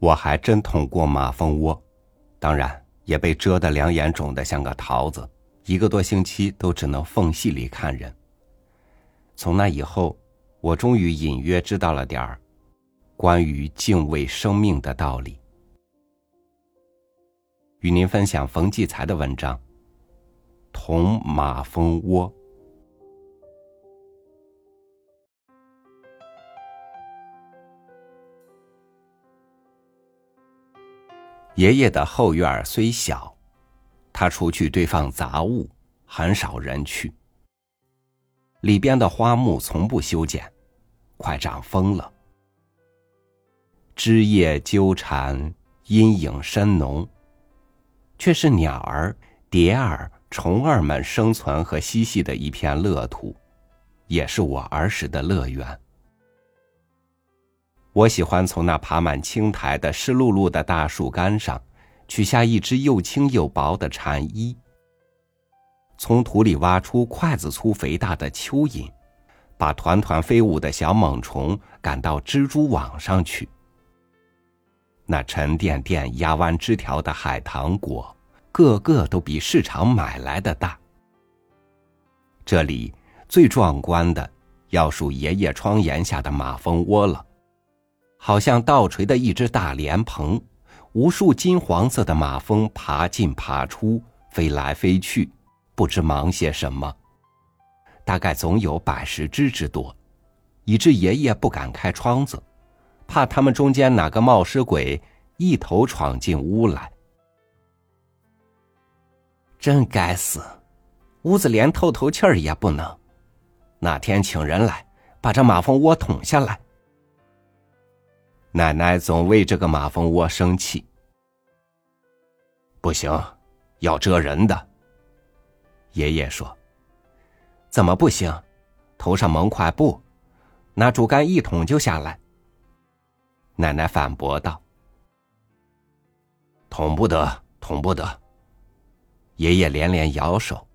我还真捅过马蜂窝，当然也被蛰得两眼肿得像个桃子，一个多星期都只能缝隙里看人。从那以后，我终于隐约知道了点儿关于敬畏生命的道理。与您分享冯骥才的文章《捅马蜂窝》。爷爷的后院虽小，他出去堆放杂物，很少人去。里边的花木从不修剪，快长疯了，枝叶纠缠，阴影深浓，却是鸟儿、蝶儿、虫儿们生存和嬉戏的一片乐土，也是我儿时的乐园。我喜欢从那爬满青苔的湿漉漉的大树干上，取下一只又轻又薄的蝉衣，从土里挖出筷子粗肥大的蚯蚓，把团团飞舞的小猛虫赶到蜘蛛网上去。那沉甸甸压弯枝条的海棠果，个个都比市场买来的大。这里最壮观的，要数爷爷窗檐下的马蜂窝了。好像倒垂的一只大莲蓬，无数金黄色的马蜂爬进爬出，飞来飞去，不知忙些什么。大概总有百十只之多，以致爷爷不敢开窗子，怕他们中间哪个冒失鬼一头闯进屋来。真该死，屋子连透透气儿也不能。哪天请人来，把这马蜂窝捅下来。奶奶总为这个马蜂窝生气。不行，要蛰人的。爷爷说：“怎么不行？头上蒙块布，拿竹竿一捅就下来。”奶奶反驳道：“捅不得，捅不得。”爷爷连连摇手。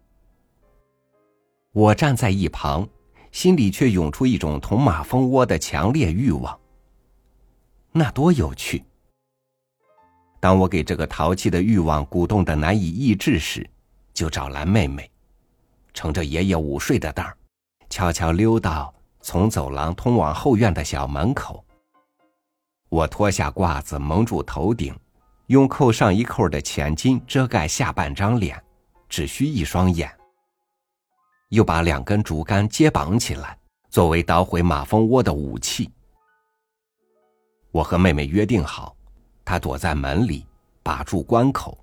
我站在一旁，心里却涌出一种捅马蜂窝的强烈欲望。那多有趣！当我给这个淘气的欲望鼓动的难以抑制时，就找来妹妹，乘着爷爷午睡的当儿，悄悄溜到从走廊通往后院的小门口。我脱下褂子蒙住头顶，用扣上一扣的前襟遮盖下半张脸，只需一双眼。又把两根竹竿接绑起来，作为捣毁马蜂窝的武器。我和妹妹约定好，她躲在门里，把住关口，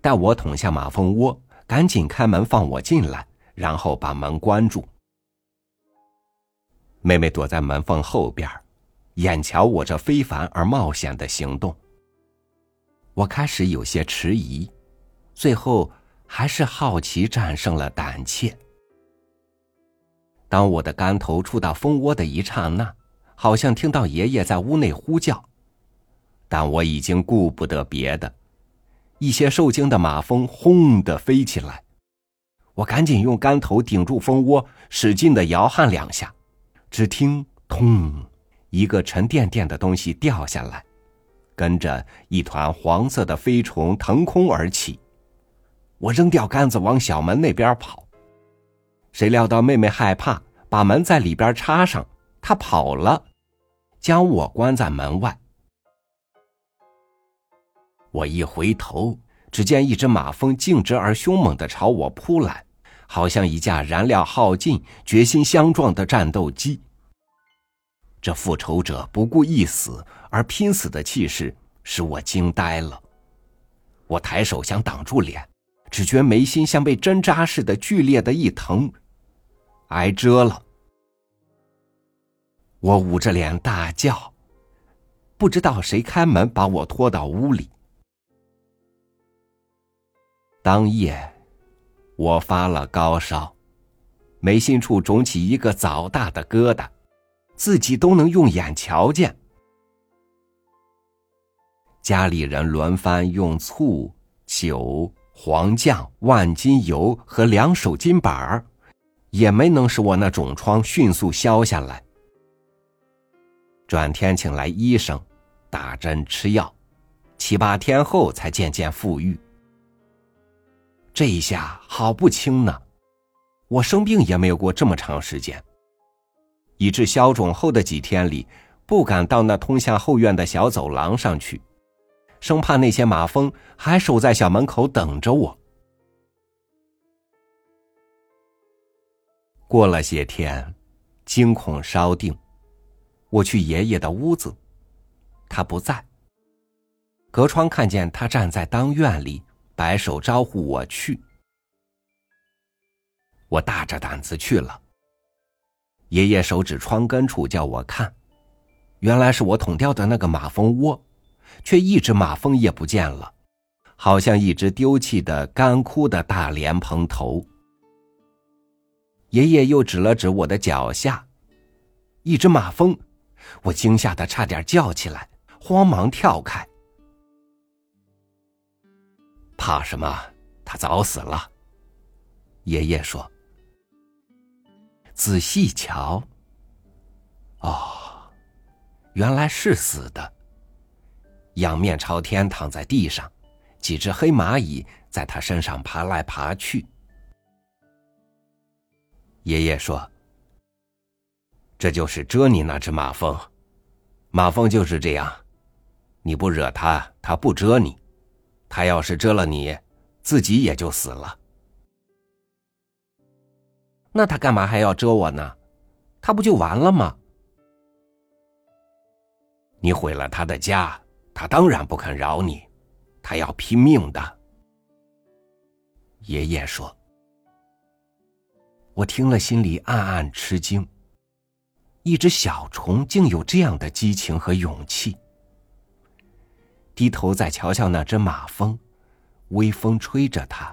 待我捅下马蜂窝，赶紧开门放我进来，然后把门关住。妹妹躲在门缝后边，眼瞧我这非凡而冒险的行动。我开始有些迟疑，最后还是好奇战胜了胆怯。当我的竿头触到蜂窝的一刹那。好像听到爷爷在屋内呼叫，但我已经顾不得别的。一些受惊的马蜂轰的飞起来，我赶紧用竿头顶住蜂窝，使劲的摇撼两下，只听“通”，一个沉甸甸的东西掉下来，跟着一团黄色的飞虫腾空而起。我扔掉杆子往小门那边跑，谁料到妹妹害怕，把门在里边插上。他跑了，将我关在门外。我一回头，只见一只马蜂径直而凶猛的朝我扑来，好像一架燃料耗尽、决心相撞的战斗机。这复仇者不顾一死而拼死的气势使我惊呆了。我抬手想挡住脸，只觉眉心像被针扎似的剧烈的一疼，挨蛰了。我捂着脸大叫，不知道谁开门把我拖到屋里。当夜，我发了高烧，眉心处肿起一个枣大的疙瘩，自己都能用眼瞧见。家里人轮番用醋、酒、黄酱、万金油和两手金板儿，也没能使我那肿疮迅速消下来。转天请来医生，打针吃药，七八天后才渐渐复愈。这一下好不轻呢，我生病也没有过这么长时间。以致消肿后的几天里，不敢到那通向后院的小走廊上去，生怕那些马蜂还守在小门口等着我。过了些天，惊恐稍定，我去爷爷的屋子，他不在。隔窗看见他站在当院里，摆手招呼我去。我大着胆子去了。爷爷手指窗根处叫我看，原来是我捅掉的那个马蜂窝，却一只马蜂也不见了，好像一只丢弃的干枯的大莲蓬头。爷爷又指了指我的脚下，一只马蜂，我惊吓的差点叫起来，慌忙跳开。怕什么？他早死了。爷爷说：“仔细瞧，哦，原来是死的。仰面朝天躺在地上，几只黑蚂蚁在他身上爬来爬去。”爷爷说：“这就是蛰你那只马蜂，马蜂就是这样，你不惹它，它不蛰你；它要是蛰了你，自己也就死了。那它干嘛还要蛰我呢？它不就完了吗？你毁了他的家，他当然不肯饶你，他要拼命的。”爷爷说。我听了，心里暗暗吃惊。一只小虫竟有这样的激情和勇气。低头再瞧瞧那只马蜂，微风吹着它，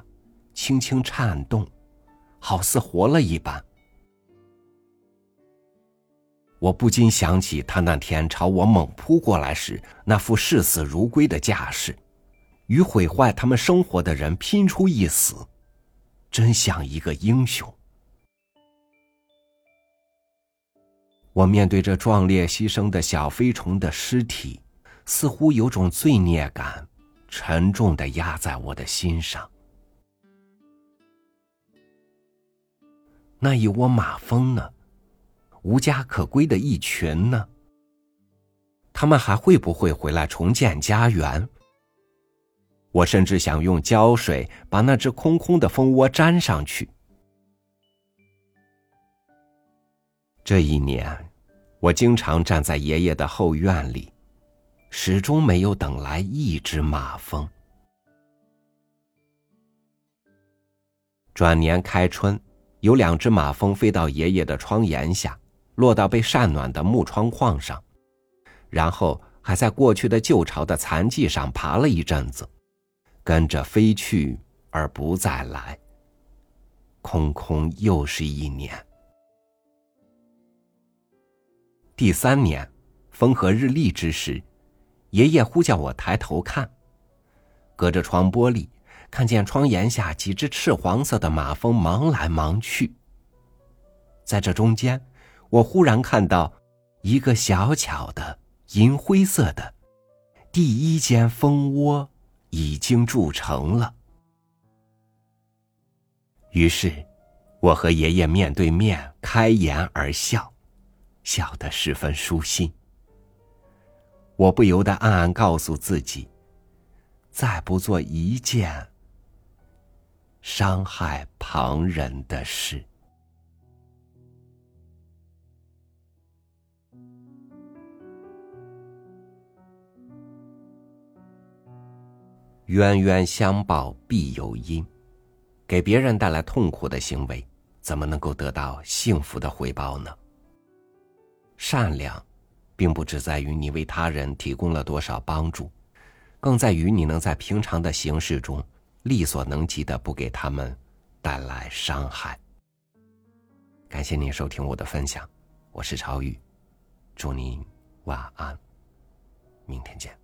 轻轻颤动，好似活了一般。我不禁想起他那天朝我猛扑过来时那副视死如归的架势，与毁坏他们生活的人拼出一死，真像一个英雄。我面对这壮烈牺牲的小飞虫的尸体，似乎有种罪孽感，沉重的压在我的心上。那一窝马蜂呢？无家可归的一群呢？他们还会不会回来重建家园？我甚至想用胶水把那只空空的蜂窝粘上去。这一年，我经常站在爷爷的后院里，始终没有等来一只马蜂。转年开春，有两只马蜂飞到爷爷的窗檐下，落到被晒暖的木窗框上，然后还在过去的旧巢的残迹上爬了一阵子，跟着飞去而不再来。空空又是一年。第三年，风和日丽之时，爷爷呼叫我抬头看。隔着窗玻璃，看见窗檐下几只赤黄色的马蜂忙来忙去。在这中间，我忽然看到一个小巧的银灰色的第一间蜂窝已经筑成了。于是，我和爷爷面对面开颜而笑。笑得十分舒心，我不由得暗暗告诉自己：再不做一件伤害旁人的事。冤冤相报必有因，给别人带来痛苦的行为，怎么能够得到幸福的回报呢？善良，并不只在于你为他人提供了多少帮助，更在于你能在平常的形式中力所能及的不给他们带来伤害。感谢您收听我的分享，我是超宇，祝您晚安，明天见。